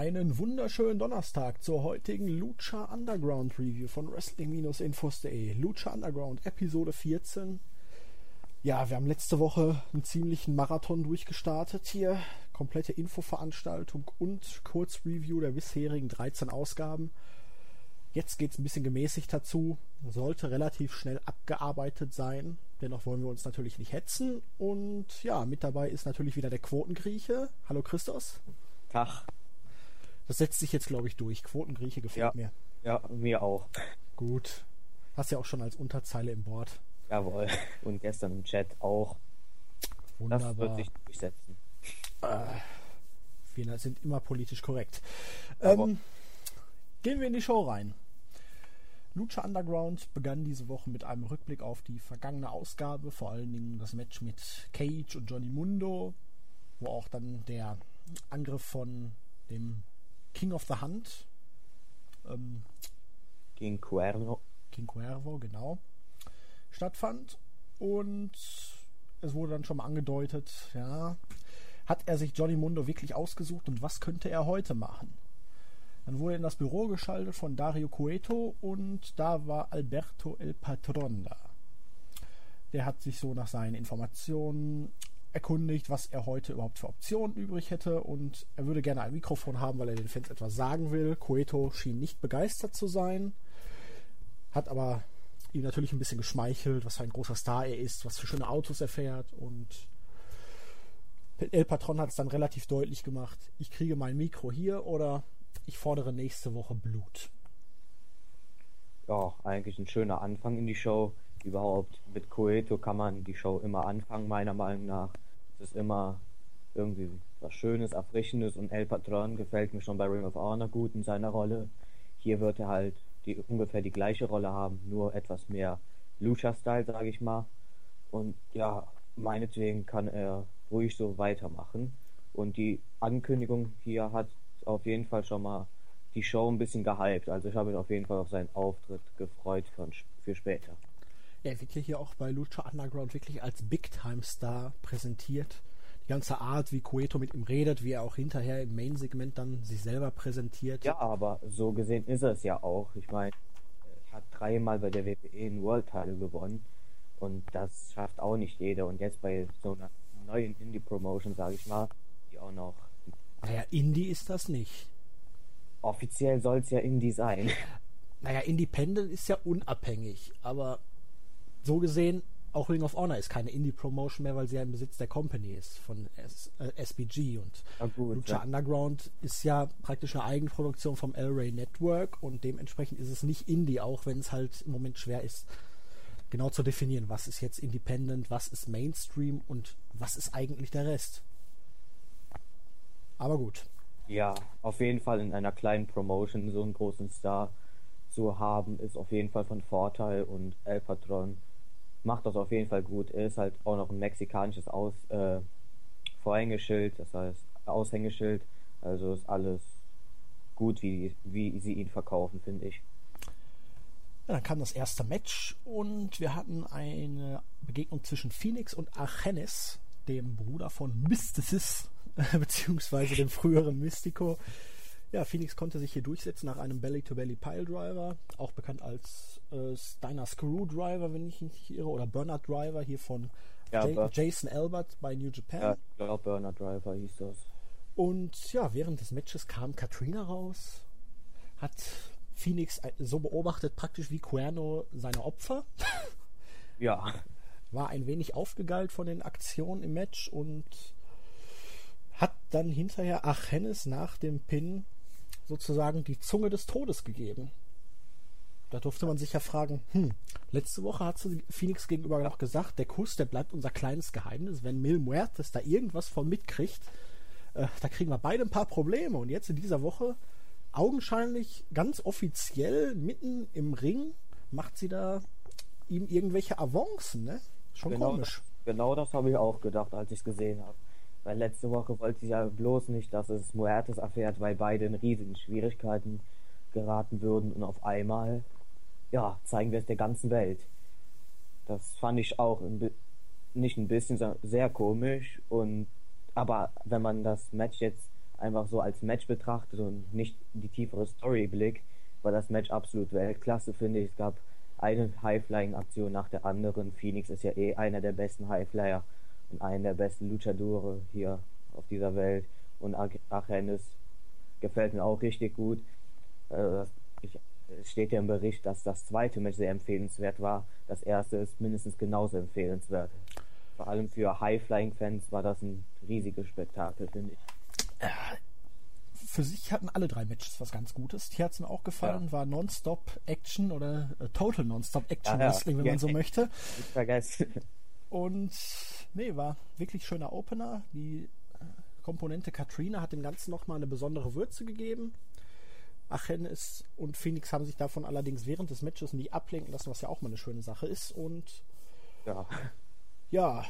einen wunderschönen Donnerstag zur heutigen Lucha Underground Review von Wrestling-Infos.de. Lucha Underground Episode 14. Ja, wir haben letzte Woche einen ziemlichen Marathon durchgestartet hier. Komplette Infoveranstaltung und Kurzreview der bisherigen 13 Ausgaben. Jetzt geht es ein bisschen gemäßigt dazu. Sollte relativ schnell abgearbeitet sein. Dennoch wollen wir uns natürlich nicht hetzen. Und ja, mit dabei ist natürlich wieder der Quotengrieche. Hallo Christos. Tag. Das setzt sich jetzt, glaube ich, durch. Quotengrieche gefällt ja. mir. Ja, mir auch. Gut. Hast ja auch schon als Unterzeile im Board. Jawohl. Und gestern im Chat auch. Wunderbar. Das wird sich durchsetzen. Äh, wir sind immer politisch korrekt. Ähm, gehen wir in die Show rein. Lucha Underground begann diese Woche mit einem Rückblick auf die vergangene Ausgabe, vor allen Dingen das Match mit Cage und Johnny Mundo, wo auch dann der Angriff von dem King of the Hunt. Ähm, King Cuervo. King Cuervo, genau. Stattfand. Und es wurde dann schon mal angedeutet, ja, hat er sich Johnny Mundo wirklich ausgesucht und was könnte er heute machen? Dann wurde er in das Büro geschaltet von Dario Cueto und da war Alberto El Patron da. Der hat sich so nach seinen Informationen erkundigt, was er heute überhaupt für Optionen übrig hätte und er würde gerne ein Mikrofon haben, weil er den Fans etwas sagen will. Coeto schien nicht begeistert zu sein, hat aber ihm natürlich ein bisschen geschmeichelt, was für ein großer Star er ist, was für schöne Autos er fährt und El Patron hat es dann relativ deutlich gemacht, ich kriege mein Mikro hier oder ich fordere nächste Woche Blut. Ja, eigentlich ein schöner Anfang in die Show überhaupt mit Coeto kann man die Show immer anfangen, meiner Meinung nach. Es ist immer irgendwie was Schönes, Erfrischendes und El Patron gefällt mir schon bei Ring of Honor gut in seiner Rolle. Hier wird er halt die, ungefähr die gleiche Rolle haben, nur etwas mehr Lucha-Style, sage ich mal. Und ja, meinetwegen kann er ruhig so weitermachen. Und die Ankündigung hier hat auf jeden Fall schon mal die Show ein bisschen gehypt. Also ich habe mich auf jeden Fall auf seinen Auftritt gefreut für, für später er wird hier auch bei Lucha Underground wirklich als Big-Time-Star präsentiert. Die ganze Art, wie Cueto mit ihm redet, wie er auch hinterher im Main-Segment dann sich selber präsentiert. Ja, aber so gesehen ist er es ja auch. Ich meine, er hat dreimal bei der WWE einen World Title gewonnen und das schafft auch nicht jeder. Und jetzt bei so einer neuen Indie-Promotion, sage ich mal, die auch noch. Naja, Indie ist das nicht. Offiziell soll es ja Indie sein. Naja, Independent ist ja unabhängig, aber so gesehen, auch Ring of Honor ist keine Indie-Promotion mehr, weil sie ja im Besitz der Company ist, von S äh, SBG. Und gut, Lucha ja. Underground ist ja praktisch eine Eigenproduktion vom El Rey Network und dementsprechend ist es nicht Indie, auch wenn es halt im Moment schwer ist, genau zu definieren, was ist jetzt Independent, was ist Mainstream und was ist eigentlich der Rest. Aber gut. Ja, auf jeden Fall in einer kleinen Promotion so einen großen Star zu haben, ist auf jeden Fall von Vorteil und El Patron macht das auf jeden Fall gut. Er ist halt auch noch ein mexikanisches Aus, äh, Vorhängeschild, das heißt Aushängeschild. Also ist alles gut, wie, wie sie ihn verkaufen, finde ich. Ja, dann kam das erste Match und wir hatten eine Begegnung zwischen Phoenix und Archenis, dem Bruder von Mysticis, beziehungsweise dem früheren Mystico. Ja, Phoenix konnte sich hier durchsetzen nach einem Belly-to-Belly Pile-Driver, auch bekannt als äh, Steiner Screwdriver, wenn ich mich nicht irre, oder Bernard Driver hier von ja, Jason Albert bei New Japan. Ja, ich glaube Bernard Driver hieß das. Und ja, während des Matches kam Katrina raus, hat Phoenix so beobachtet praktisch wie Cuerno seine Opfer. ja. War ein wenig aufgegeilt von den Aktionen im Match und hat dann hinterher Achenes nach dem Pin sozusagen die Zunge des Todes gegeben. Da durfte man sich ja fragen, hm, letzte Woche hat Phoenix gegenüber noch gesagt, der Kuss, der bleibt unser kleines Geheimnis. Wenn Mil Muertes da irgendwas von mitkriegt, äh, da kriegen wir beide ein paar Probleme. Und jetzt in dieser Woche, augenscheinlich ganz offiziell, mitten im Ring, macht sie da ihm irgendwelche Avancen, ne? Schon genau komisch. Genau das habe ich auch gedacht, als ich es gesehen habe. Weil letzte Woche wollte ich ja bloß nicht, dass es Muertes erfährt, weil beide in riesigen Schwierigkeiten geraten würden und auf einmal, ja, zeigen wir es der ganzen Welt. Das fand ich auch ein nicht ein bisschen, sondern sehr komisch und aber wenn man das Match jetzt einfach so als Match betrachtet und nicht die tiefere Story blickt, war das Match absolut Weltklasse, finde ich. Es gab eine High-Flying-Aktion nach der anderen. Phoenix ist ja eh einer der besten High-Flyer und einer der besten Luchadore hier auf dieser Welt. Und Achenis gefällt mir auch richtig gut. Äh, ich, steht ja im Bericht, dass das zweite Match sehr empfehlenswert war. Das erste ist mindestens genauso empfehlenswert. Vor allem für High-Flying-Fans war das ein riesiges Spektakel, finde ich. Äh, für sich hatten alle drei Matches was ganz Gutes. Hier hat es mir auch gefallen, ja. war Non-Stop Action oder äh, Total Non-Stop Action ja, Wrestling, wenn ja, man so möchte. Ich vergesse. Und nee, war wirklich schöner Opener. Die äh, Komponente Katrina hat dem Ganzen nochmal eine besondere Würze gegeben. Achenes und Phoenix haben sich davon allerdings während des Matches nie ablenken lassen, was ja auch mal eine schöne Sache ist. Und ja, ja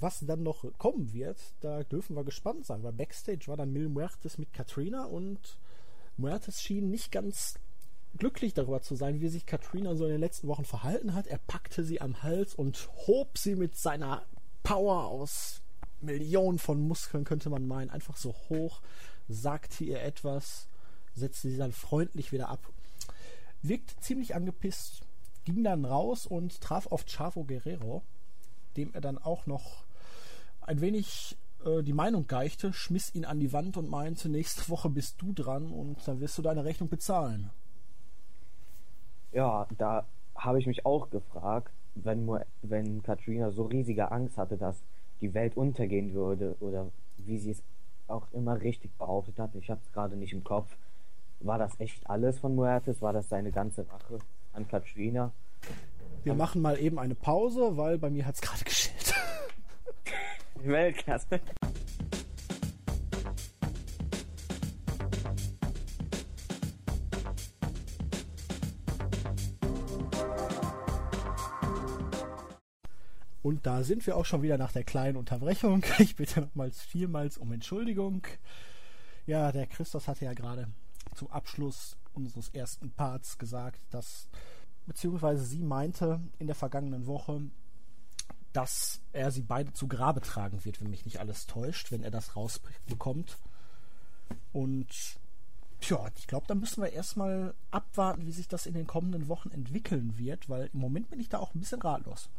was dann noch kommen wird, da dürfen wir gespannt sein, weil Backstage war dann Mil Muertes mit Katrina und Muertes schien nicht ganz glücklich darüber zu sein, wie sich Katrina so in den letzten Wochen verhalten hat. Er packte sie am Hals und hob sie mit seiner Power aus Millionen von Muskeln, könnte man meinen, einfach so hoch, sagte ihr etwas setzte sie dann freundlich wieder ab. Wirkte ziemlich angepisst, ging dann raus und traf auf Chavo Guerrero, dem er dann auch noch ein wenig äh, die Meinung geichte, schmiss ihn an die Wand und meinte, nächste Woche bist du dran und dann wirst du deine Rechnung bezahlen. Ja, da habe ich mich auch gefragt, wenn, wenn Katrina so riesige Angst hatte, dass die Welt untergehen würde oder wie sie es auch immer richtig behauptet hat, ich habe es gerade nicht im Kopf, war das echt alles von Muertes? War das seine ganze Rache an Katrina? Wir an machen mal eben eine Pause, weil bei mir hat es gerade geschillt. Weltklasse. Sind wir auch schon wieder nach der kleinen Unterbrechung. Ich bitte nochmals vielmals um Entschuldigung. Ja, der Christos hatte ja gerade zum Abschluss unseres ersten Parts gesagt, dass beziehungsweise sie meinte in der vergangenen Woche, dass er sie beide zu Grabe tragen wird, wenn mich nicht alles täuscht, wenn er das rausbekommt. Und ja, ich glaube, da müssen wir erstmal abwarten, wie sich das in den kommenden Wochen entwickeln wird, weil im Moment bin ich da auch ein bisschen ratlos.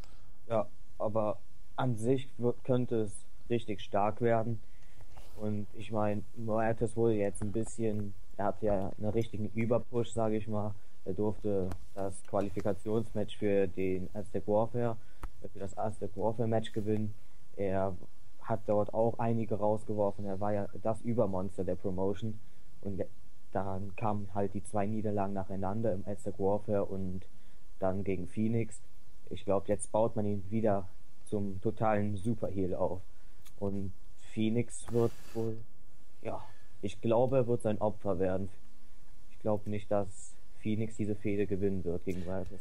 Ja, aber an sich wird, könnte es richtig stark werden. Und ich meine, Moertes wurde jetzt ein bisschen er hatte ja einen richtigen Überpush, sage ich mal. Er durfte das Qualifikationsmatch für den Aztec Warfare, für das Aztec Warfare Match gewinnen. Er hat dort auch einige rausgeworfen. Er war ja das Übermonster der Promotion. Und dann kamen halt die zwei Niederlagen nacheinander im Aztec Warfare und dann gegen Phoenix. Ich glaube, jetzt baut man ihn wieder zum totalen Superheel auf. Und Phoenix wird wohl, ja, ich glaube, er wird sein Opfer werden. Ich glaube nicht, dass Phoenix diese Fehde gewinnen wird gegen Vitus.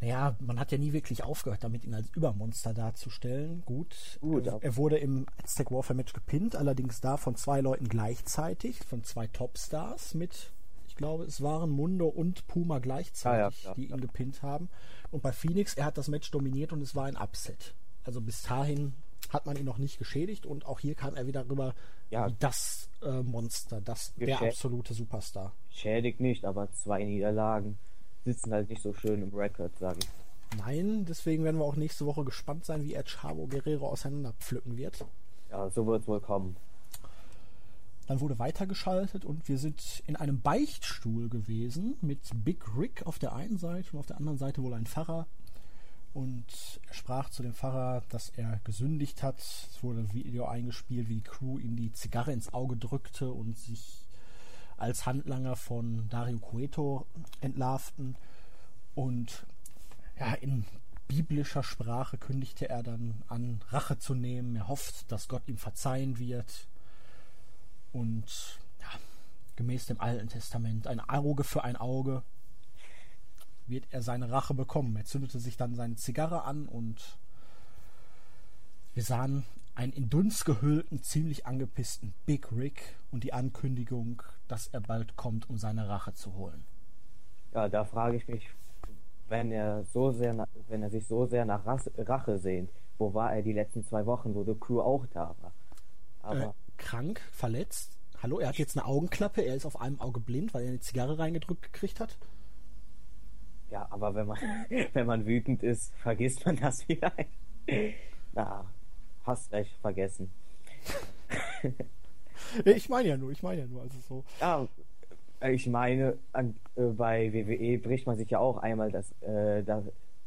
Naja, man hat ja nie wirklich aufgehört, damit ihn als Übermonster darzustellen. Gut, Gut er, er wurde im Aztec Warfare Match gepinnt, allerdings da von zwei Leuten gleichzeitig, von zwei Topstars mit, glaube, es waren Mundo und Puma gleichzeitig, ja, ja, die ihn gepinnt haben. Und bei Phoenix, er hat das Match dominiert und es war ein Upset. Also bis dahin hat man ihn noch nicht geschädigt und auch hier kam er wieder rüber ja. wie das äh, Monster, das, der absolute Superstar. Schädigt nicht, aber zwei Niederlagen sitzen halt nicht so schön im Rekord, sage ich. Nein, deswegen werden wir auch nächste Woche gespannt sein, wie er Chavo Guerrero auseinanderpflücken wird. Ja, so wird es wohl kommen. Dann wurde weitergeschaltet und wir sind in einem Beichtstuhl gewesen mit Big Rick auf der einen Seite und auf der anderen Seite wohl ein Pfarrer und er sprach zu dem Pfarrer, dass er gesündigt hat. Es wurde ein Video eingespielt, wie die Crew ihm die Zigarre ins Auge drückte und sich als Handlanger von Dario Cueto entlarvten. Und ja, in biblischer Sprache kündigte er dann an, Rache zu nehmen. Er hofft, dass Gott ihm verzeihen wird. Und ja, gemäß dem Alten Testament ein Auge für ein Auge wird er seine Rache bekommen. Er zündete sich dann seine Zigarre an und wir sahen einen in Dunst gehüllten, ziemlich angepissten Big Rick und die Ankündigung, dass er bald kommt, um seine Rache zu holen. Ja, da frage ich mich, wenn er so sehr, wenn er sich so sehr nach Rache sehnt, wo war er die letzten zwei Wochen, wo die Crew auch da war? Aber äh, krank, verletzt. Hallo, er hat jetzt eine Augenklappe, er ist auf einem Auge blind, weil er eine Zigarre reingedrückt gekriegt hat. Ja, aber wenn man, wenn man wütend ist, vergisst man das wieder. Na, hast recht, vergessen. ich meine ja nur, ich meine ja nur, also so. Ja, ich meine, an, äh, bei WWE bricht man sich ja auch einmal das, äh, das,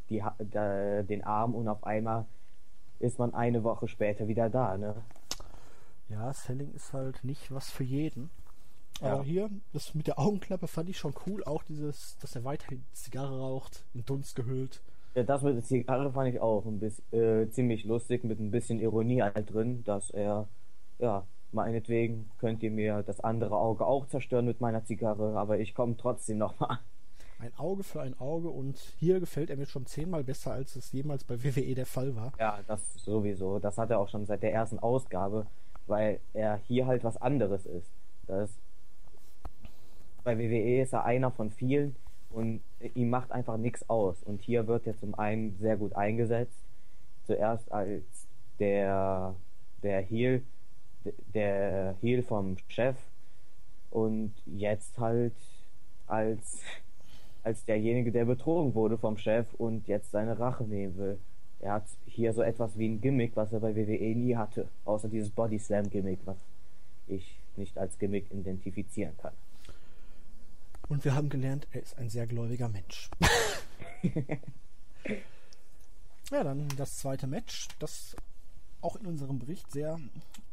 die, da, den Arm und auf einmal ist man eine Woche später wieder da, ne? Ja, Selling ist halt nicht was für jeden. Ja. Aber hier, das mit der Augenklappe fand ich schon cool. Auch dieses, dass er weiterhin Zigarre raucht, in Dunst gehüllt. Ja, das mit der Zigarre fand ich auch ein bisschen äh, ziemlich lustig, mit ein bisschen Ironie halt drin, dass er, ja, meinetwegen könnt ihr mir das andere Auge auch zerstören mit meiner Zigarre, aber ich komme trotzdem nochmal. Ein Auge für ein Auge und hier gefällt er mir schon zehnmal besser, als es jemals bei WWE der Fall war. Ja, das sowieso. Das hat er auch schon seit der ersten Ausgabe, weil er hier halt was anderes ist. Das bei WWE ist er einer von vielen und ihm macht einfach nichts aus. Und hier wird er zum einen sehr gut eingesetzt. Zuerst als der, der Heel, der Heel vom Chef und jetzt halt als, als derjenige, der betrogen wurde vom Chef und jetzt seine Rache nehmen will. Er hat hier so etwas wie ein Gimmick, was er bei WWE nie hatte. Außer dieses Body Slam Gimmick, was ich nicht als Gimmick identifizieren kann. Und wir haben gelernt, er ist ein sehr gläubiger Mensch. ja, dann das zweite Match, das auch in unserem Bericht sehr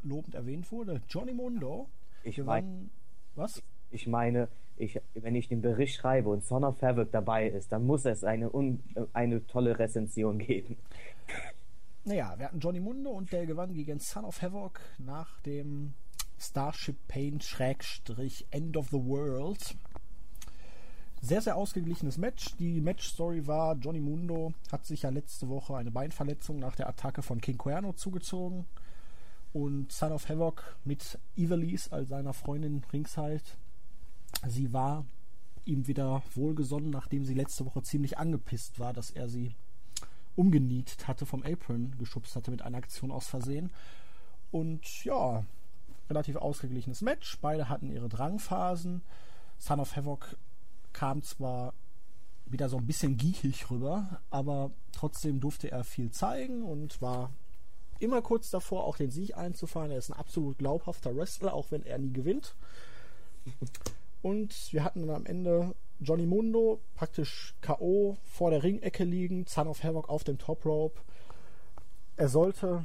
lobend erwähnt wurde. Johnny Mundo. Ich meine, was? Ich meine, ich, wenn ich den Bericht schreibe und Son of Havoc dabei ist, dann muss es eine, un, eine tolle Rezension geben. Naja, wir hatten Johnny Mundo und der gewann gegen Son of Havoc nach dem Starship Pain Schrägstrich End of the World. Sehr, sehr ausgeglichenes Match. Die Match-Story war, Johnny Mundo hat sich ja letzte Woche eine Beinverletzung nach der Attacke von King Cuerno zugezogen. Und Son of Havoc mit Evilise als seiner Freundin ringside. Sie war ihm wieder wohlgesonnen, nachdem sie letzte Woche ziemlich angepisst war, dass er sie umgenietet hatte, vom Apron geschubst hatte mit einer Aktion aus Versehen. Und ja, relativ ausgeglichenes Match. Beide hatten ihre Drangphasen. Son of Havoc kam zwar wieder so ein bisschen giechig rüber, aber trotzdem durfte er viel zeigen und war immer kurz davor, auch den Sieg einzufahren. Er ist ein absolut glaubhafter Wrestler, auch wenn er nie gewinnt. Und wir hatten dann am Ende Johnny Mundo praktisch K.O. vor der Ringecke liegen, Son of Havoc auf dem Top Rope. Er sollte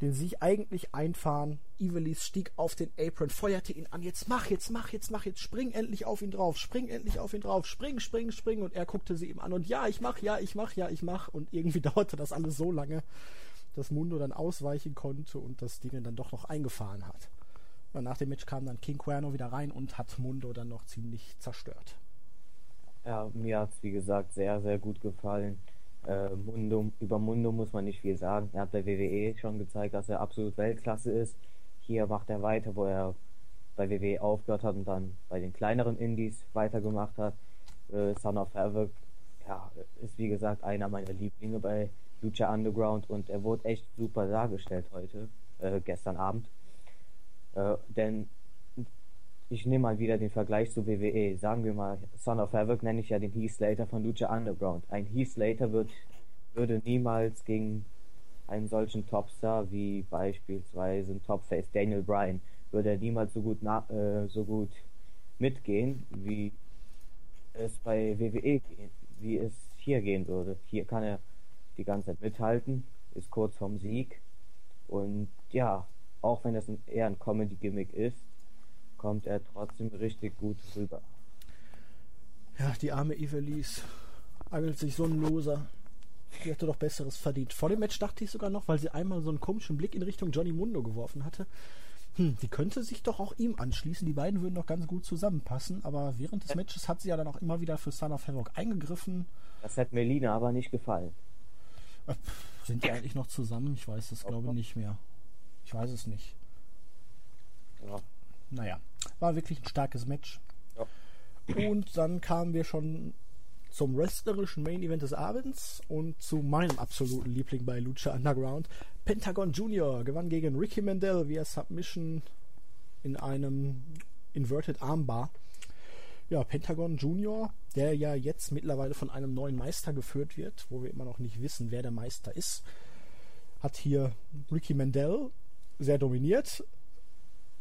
den Sieg eigentlich einfahren. Ivelis stieg auf den Apron, feuerte ihn an. Jetzt mach, jetzt mach, jetzt mach, jetzt spring endlich auf ihn drauf, spring endlich auf ihn drauf, spring, spring, spring. Und er guckte sie ihm an und ja, ich mach, ja, ich mach, ja, ich mach. Und irgendwie dauerte das alles so lange, dass Mundo dann ausweichen konnte und das Ding dann doch noch eingefahren hat. Und nach dem Match kam dann King Cuerno wieder rein und hat Mundo dann noch ziemlich zerstört. Ja, mir hat es wie gesagt sehr, sehr gut gefallen. Äh, Mundo, über Mundo muss man nicht viel sagen. Er hat bei WWE schon gezeigt, dass er absolut Weltklasse ist. Hier macht er weiter, wo er bei WWE aufgehört hat und dann bei den kleineren Indies weitergemacht hat. Äh, Son of Havoc ja, ist wie gesagt einer meiner Lieblinge bei Lucha Underground und er wurde echt super dargestellt heute, äh, gestern Abend. Äh, denn ich nehme mal wieder den Vergleich zu WWE. Sagen wir mal, Son of Havoc nenne ich ja den Heath Slater von Lucha Underground. Ein Heath Slater wird, würde niemals gegen einen solchen Topstar wie beispielsweise ein Topface Daniel Bryan, würde er niemals so gut, äh, so gut mitgehen, wie es bei WWE wie es hier gehen würde. Hier kann er die ganze Zeit mithalten, ist kurz vorm Sieg und ja, auch wenn das ein, eher ein Comedy-Gimmick ist, kommt er trotzdem richtig gut rüber. Ja, die arme Ivelisse angelt sich so ein Loser. Die hätte doch Besseres verdient. Vor dem Match dachte ich sogar noch, weil sie einmal so einen komischen Blick in Richtung Johnny Mundo geworfen hatte. Hm, die könnte sich doch auch ihm anschließen. Die beiden würden doch ganz gut zusammenpassen. Aber während des Matches hat sie ja dann auch immer wieder für Son of Havoc eingegriffen. Das hat Melina aber nicht gefallen. Äh, sind die eigentlich noch zusammen? Ich weiß es, glaube ich, nicht mehr. Ich weiß es nicht. Ja. Naja, war wirklich ein starkes Match. Ja. Und dann kamen wir schon zum wrestlerischen Main Event des Abends und zu meinem absoluten Liebling bei Lucha Underground. Pentagon Junior gewann gegen Ricky Mandel via Submission in einem Inverted Armbar. Ja, Pentagon Junior, der ja jetzt mittlerweile von einem neuen Meister geführt wird, wo wir immer noch nicht wissen, wer der Meister ist, hat hier Ricky Mandel sehr dominiert.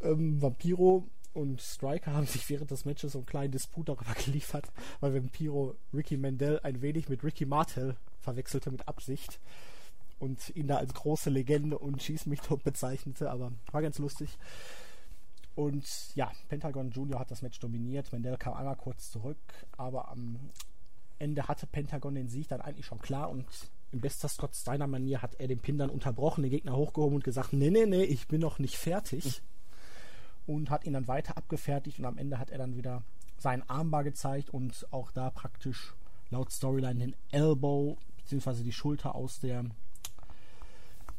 Ähm, Vampiro und Striker haben sich während des Matches so einen kleinen Disput darüber geliefert, weil Vampiro Ricky Mandel ein wenig mit Ricky Martel verwechselte mit Absicht und ihn da als große Legende und Schieß mich tot bezeichnete, aber war ganz lustig. Und ja, Pentagon Junior hat das Match dominiert. Mandel kam einmal kurz zurück, aber am Ende hatte Pentagon den Sieg dann eigentlich schon klar und in bester Scott Steiner Manier hat er den Pin dann unterbrochen, den Gegner hochgehoben und gesagt, nee, nee, nee, ich bin noch nicht fertig. Und hat ihn dann weiter abgefertigt und am Ende hat er dann wieder seinen Armbar gezeigt und auch da praktisch laut Storyline den Elbow bzw. die Schulter aus der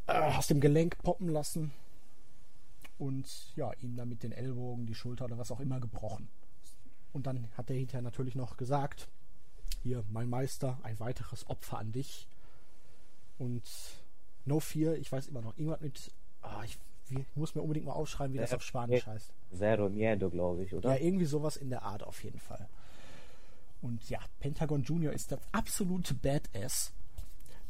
äh, aus dem Gelenk poppen lassen und ja, ihm dann mit den Ellbogen, die Schulter oder was auch immer gebrochen. Und dann hat er hinterher natürlich noch gesagt, hier, mein Meister, ein weiteres Opfer an dich. Und No Fear, ich weiß immer noch, irgendwas mit, ah, ich, ich muss mir unbedingt mal aufschreiben, wie das auf Spanisch heißt. Zero Miedo, glaube ich, oder? Ja, irgendwie sowas in der Art auf jeden Fall. Und ja, Pentagon Junior ist der absolute Badass.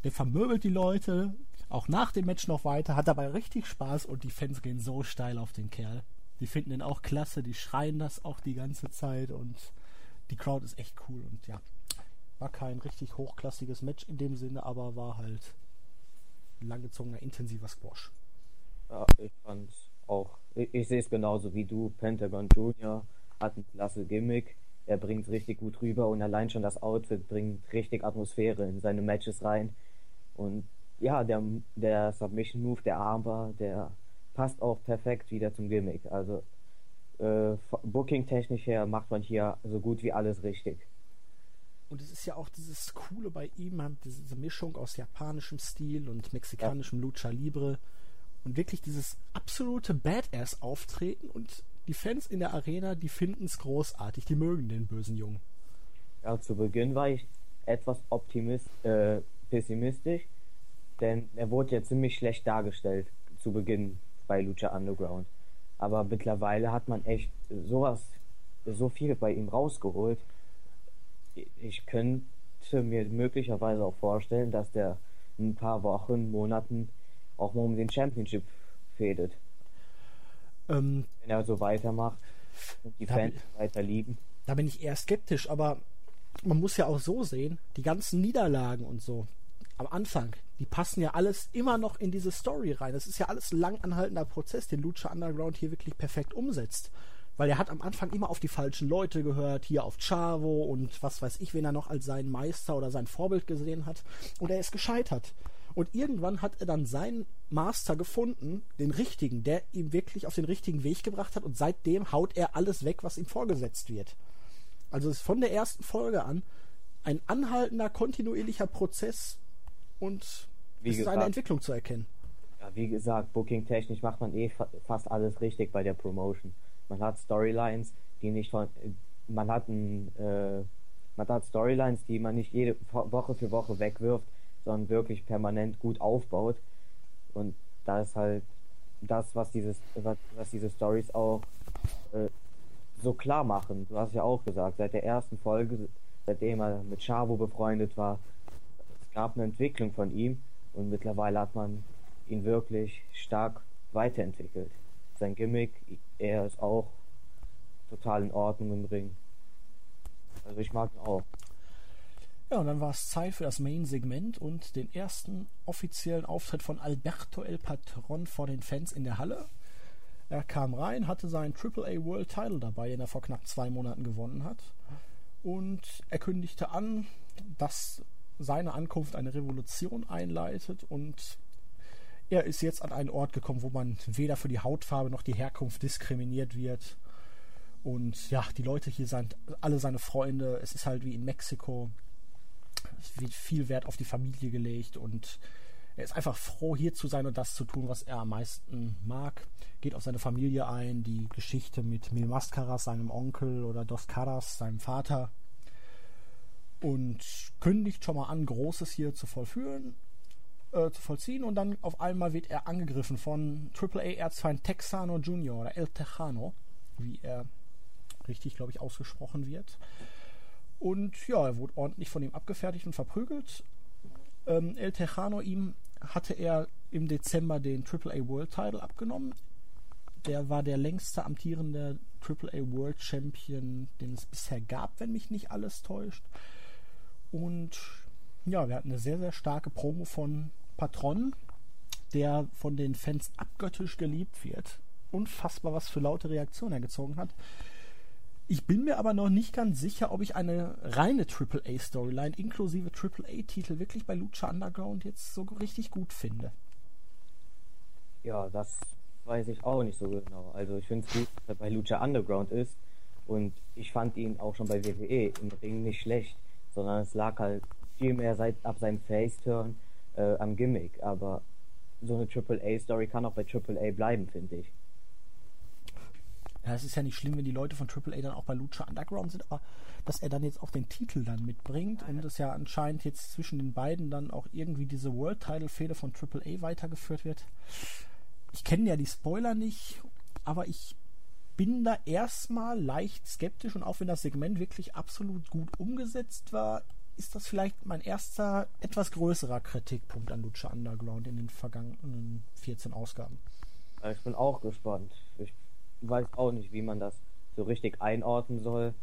Der vermöbelt die Leute, auch nach dem Match noch weiter, hat dabei richtig Spaß und die Fans gehen so steil auf den Kerl. Die finden ihn auch klasse, die schreien das auch die ganze Zeit und die Crowd ist echt cool und ja, war kein richtig hochklassiges Match in dem Sinne, aber war halt langgezogener, intensiver Squash. Ja, ich fand's auch. Ich, ich sehe es genauso wie du. Pentagon Junior hat ein klasse Gimmick. Er bringt richtig gut rüber und allein schon das Outfit bringt richtig Atmosphäre in seine Matches rein. Und ja, der, der Submission Move, der Armbar, der passt auch perfekt wieder zum Gimmick. Also äh, Booking technisch her macht man hier so gut wie alles richtig. Und es ist ja auch dieses Coole bei ihm, diese Mischung aus japanischem Stil und mexikanischem. Lucha Libre und wirklich dieses absolute Badass-Auftreten und die Fans in der Arena, die finden es großartig, die mögen den bösen Jungen. Ja, zu Beginn war ich etwas optimist, äh, pessimistisch, denn er wurde ja ziemlich schlecht dargestellt zu Beginn bei Lucha Underground. Aber mittlerweile hat man echt sowas, so viel bei ihm rausgeholt ich könnte mir möglicherweise auch vorstellen, dass der in ein paar Wochen, Monaten auch mal um den Championship fädet. Ähm, Wenn er so weitermacht und die Fans bin, weiter lieben. Da bin ich eher skeptisch, aber man muss ja auch so sehen, die ganzen Niederlagen und so am Anfang, die passen ja alles immer noch in diese Story rein. Das ist ja alles lang anhaltender Prozess, den Lucha Underground hier wirklich perfekt umsetzt weil er hat am Anfang immer auf die falschen Leute gehört, hier auf Chavo und was weiß ich, wen er noch als seinen Meister oder sein Vorbild gesehen hat. Und er ist gescheitert. Und irgendwann hat er dann seinen Master gefunden, den richtigen, der ihm wirklich auf den richtigen Weg gebracht hat. Und seitdem haut er alles weg, was ihm vorgesetzt wird. Also es ist von der ersten Folge an ein anhaltender, kontinuierlicher Prozess und wie es gesagt, ist eine Entwicklung zu erkennen. Ja, wie gesagt, booking-technisch macht man eh fast alles richtig bei der Promotion man hat Storylines, die nicht von, man hat ein, äh, man hat Storylines, die man nicht jede Woche für Woche wegwirft, sondern wirklich permanent gut aufbaut. Und da ist halt das, was dieses, was, was diese Stories auch äh, so klar machen. Du hast ja auch gesagt, seit der ersten Folge, seitdem er mit Chavo befreundet war, es gab eine Entwicklung von ihm und mittlerweile hat man ihn wirklich stark weiterentwickelt sein Gimmick, er ist auch total in Ordnung im Ring. Also ich mag ihn auch. Ja, und dann war es Zeit für das Main-Segment und den ersten offiziellen Auftritt von Alberto El Patron vor den Fans in der Halle. Er kam rein, hatte seinen AAA World Title dabei, den er vor knapp zwei Monaten gewonnen hat. Und er kündigte an, dass seine Ankunft eine Revolution einleitet und er ist jetzt an einen Ort gekommen, wo man weder für die Hautfarbe noch die Herkunft diskriminiert wird. Und ja, die Leute hier sind alle seine Freunde. Es ist halt wie in Mexiko. Es wird viel Wert auf die Familie gelegt und er ist einfach froh, hier zu sein und das zu tun, was er am meisten mag. Geht auf seine Familie ein, die Geschichte mit Mil Mascaras, seinem Onkel, oder Dos Caras, seinem Vater. Und kündigt schon mal an, Großes hier zu vollführen äh, zu vollziehen und dann auf einmal wird er angegriffen von AAA-Erzfeind Texano Junior oder El Tejano, wie er richtig, glaube ich, ausgesprochen wird. Und ja, er wurde ordentlich von ihm abgefertigt und verprügelt. Ähm, El Tejano ihm hatte er im Dezember den AAA World Title abgenommen. Der war der längste amtierende AAA World Champion, den es bisher gab, wenn mich nicht alles täuscht. Und ja, wir hatten eine sehr, sehr starke Promo von Patron, der von den Fans abgöttisch geliebt wird. Unfassbar, was für laute Reaktionen er gezogen hat. Ich bin mir aber noch nicht ganz sicher, ob ich eine reine AAA-Storyline inklusive AAA-Titel wirklich bei Lucha Underground jetzt so richtig gut finde. Ja, das weiß ich auch nicht so genau. Also ich finde es gut, dass er bei Lucha Underground ist. Und ich fand ihn auch schon bei WWE im Ring nicht schlecht, sondern es lag halt viel mehr seit ab seinem Face-Turn äh, am Gimmick. Aber so eine AAA-Story kann auch bei AAA bleiben, finde ich. Ja, es ist ja nicht schlimm, wenn die Leute von AAA dann auch bei Lucha Underground sind, aber dass er dann jetzt auch den Titel dann mitbringt und es ja anscheinend jetzt zwischen den beiden dann auch irgendwie diese World Title Fehde von AAA weitergeführt wird. Ich kenne ja die Spoiler nicht, aber ich bin da erstmal leicht skeptisch und auch wenn das Segment wirklich absolut gut umgesetzt war, ist das vielleicht mein erster etwas größerer Kritikpunkt an Lucha Underground in den vergangenen 14 Ausgaben. Ich bin auch gespannt. Ich weiß auch nicht, wie man das so richtig einordnen soll.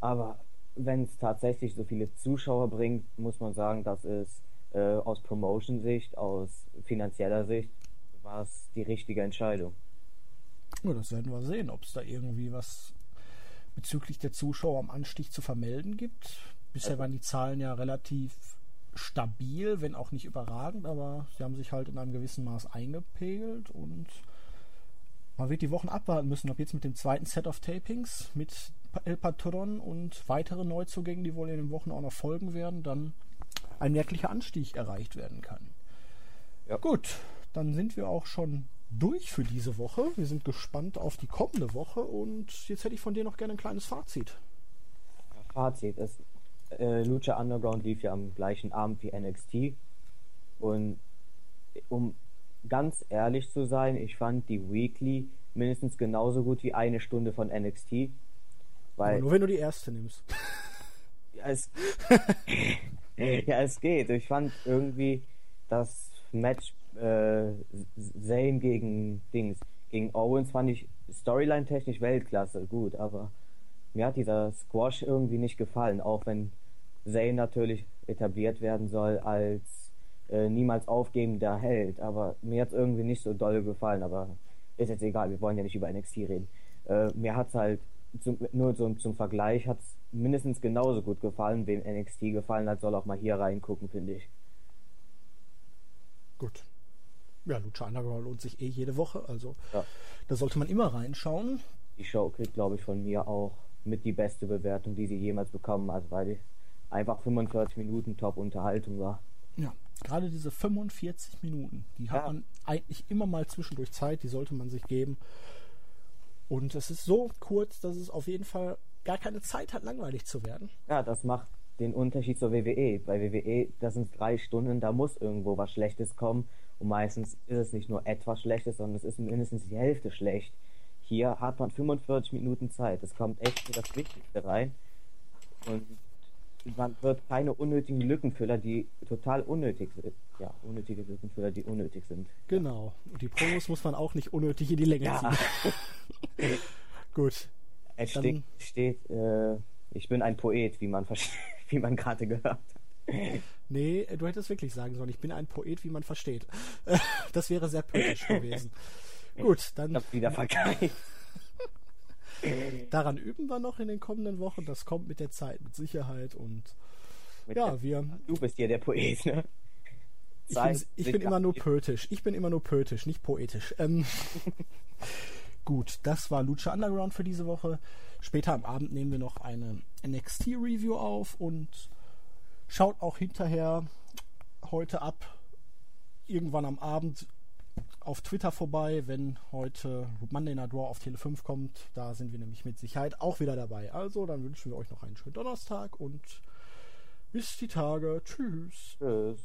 Aber wenn es tatsächlich so viele Zuschauer bringt, muss man sagen, dass es äh, aus Promotion-Sicht, aus finanzieller Sicht, war es die richtige Entscheidung. Ja, das werden wir sehen, ob es da irgendwie was bezüglich der Zuschauer am Anstieg zu vermelden gibt. Bisher waren die Zahlen ja relativ stabil, wenn auch nicht überragend, aber sie haben sich halt in einem gewissen Maß eingepegelt und man wird die Wochen abwarten müssen, ob jetzt mit dem zweiten Set of Tapings, mit El Patron und weitere Neuzugängen, die wohl in den Wochen auch noch folgen werden, dann ein merklicher Anstieg erreicht werden kann. Ja. Gut, dann sind wir auch schon durch für diese Woche. Wir sind gespannt auf die kommende Woche und jetzt hätte ich von dir noch gerne ein kleines Fazit. Fazit ist, äh, Lucha Underground lief ja am gleichen Abend wie NXT und um ganz ehrlich zu sein, ich fand die Weekly mindestens genauso gut wie eine Stunde von NXT. Weil, nur wenn du die erste nimmst. ja, es, ja, es geht. Ich fand irgendwie das Match äh, Zane gegen Dings, gegen Owens fand ich storyline-technisch Weltklasse, gut, aber mir hat dieser Squash irgendwie nicht gefallen, auch wenn Zane natürlich etabliert werden soll als äh, niemals aufgebender Held. Aber mir hat es irgendwie nicht so doll gefallen. Aber ist jetzt egal, wir wollen ja nicht über NXT reden. Äh, mir hat es halt, zum, nur zum, zum Vergleich, hat es mindestens genauso gut gefallen. Wem NXT gefallen hat, soll auch mal hier reingucken, finde ich. Gut. Ja, Lucha Underground lohnt sich eh jede Woche, also ja. da sollte man immer reinschauen. Die Show kriegt, glaube ich, von mir auch mit die beste Bewertung, die sie jemals bekommen hat, weil die einfach 45 Minuten Top-Unterhaltung war. Ja, gerade diese 45 Minuten, die ja. hat man eigentlich immer mal zwischendurch Zeit, die sollte man sich geben. Und es ist so kurz, dass es auf jeden Fall gar keine Zeit hat, langweilig zu werden. Ja, das macht den Unterschied zur WWE. Bei WWE, das sind drei Stunden, da muss irgendwo was Schlechtes kommen. Und meistens ist es nicht nur etwas Schlechtes, sondern es ist mindestens die Hälfte schlecht. Hier hat man 45 Minuten Zeit. Es kommt echt für das Wichtigste rein. Und man wird keine unnötigen Lückenfüller, die total unnötig sind. Ja, unnötige Lückenfüller, die unnötig sind. Genau. Und die Promos muss man auch nicht unnötig in die Länge ja. ziehen. Gut. Es Dann, steht, steht äh, ich bin ein Poet, wie man wie man gerade gehört. Nee, du hättest wirklich sagen sollen, ich bin ein Poet, wie man versteht. Das wäre sehr poetisch gewesen. Gut, dann. Ich wieder vergeigt. Daran üben wir noch in den kommenden Wochen. Das kommt mit der Zeit, mit Sicherheit. Und mit ja, der, wir. Du bist ja der Poet, ne? Ich bin, ich bin immer nur poetisch. Ich bin immer nur poetisch, nicht poetisch. Ähm, gut, das war Lucha Underground für diese Woche. Später am Abend nehmen wir noch eine NXT-Review auf und schaut auch hinterher heute ab. Irgendwann am Abend auf Twitter vorbei, wenn heute Monday Night Raw auf Tele 5 kommt. Da sind wir nämlich mit Sicherheit auch wieder dabei. Also, dann wünschen wir euch noch einen schönen Donnerstag und bis die Tage. Tschüss. Tschüss.